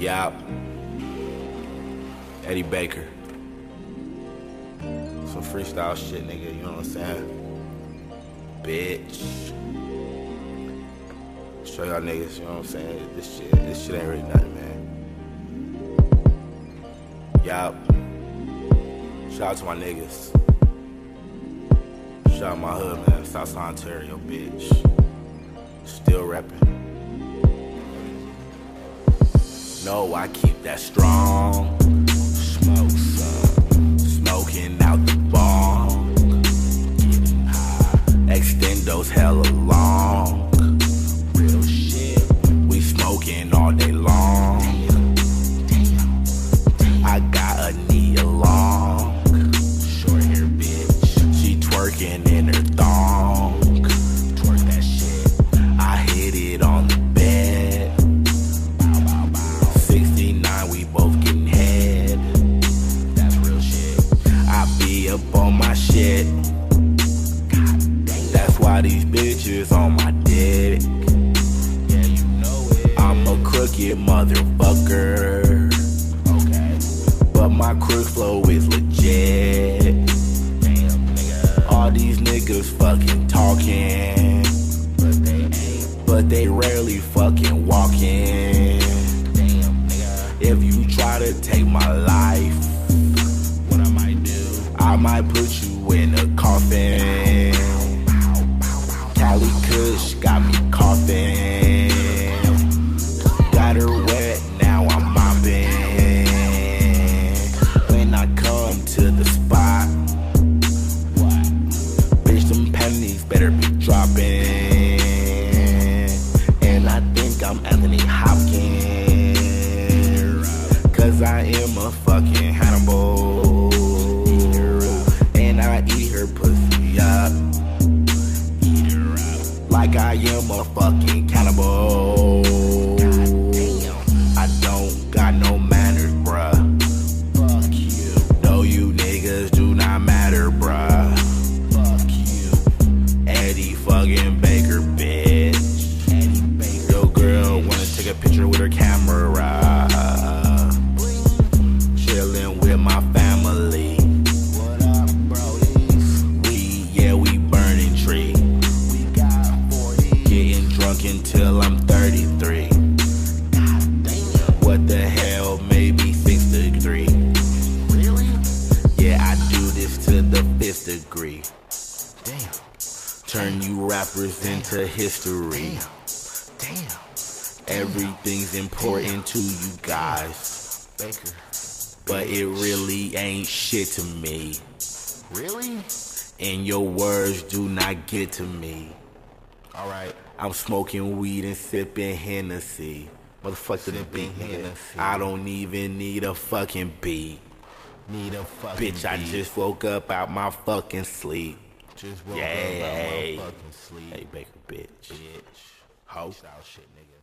Yup. Eddy Baker. Some freestyle shit, nigga, you know what I'm saying? Bitch. Show y'all niggas, you know what I'm saying? This shit, this shit ain't really nothing, man. Yup. Shout out to my niggas. Shout out my hood, man. Southside Ontario, bitch. Still reppin'. No, I keep that strong. Smoke some. Smoking out the bong. Extend those hella long. Why these bitches on my dick. Yeah, you know it. I'm a crooked motherfucker. Okay. But my crook flow is legit. Damn, nigga. All these niggas fucking talking. But they ain't. But they rarely fucking walking. Damn, nigga. If you try to take my life, what I might do? I might put you in a coffin. Cause I am a fucking Hannibal. And I eat her pussy up. Eat her up. Like I am a fucking cannibal. I don't got no manners, bruh. No, you niggas do not matter, bruh. Eddy fucking Baker, bitch. Baker. Your girl wanna take a picture with her camera. Until I'm 33. What the hell, maybe six degree. Really? Yeah, I do this to the fifth degree. Damn. Turn you rappers into history. Damn. Everything's important to you guys. Baker. But it really ain't shit to me. Really? And your words do not get to me. Alright. I'm smoking weed and sipping Hennessy. Motherfucker, the beat. nigga. I don't even need a fucking beat. Need a fucking Bitch, I just woke up out my fucking sleep. just woke Yeah, up out my fucking sleep. Hey, Baker, bitch. bitch. Ho. Style shit, nigga.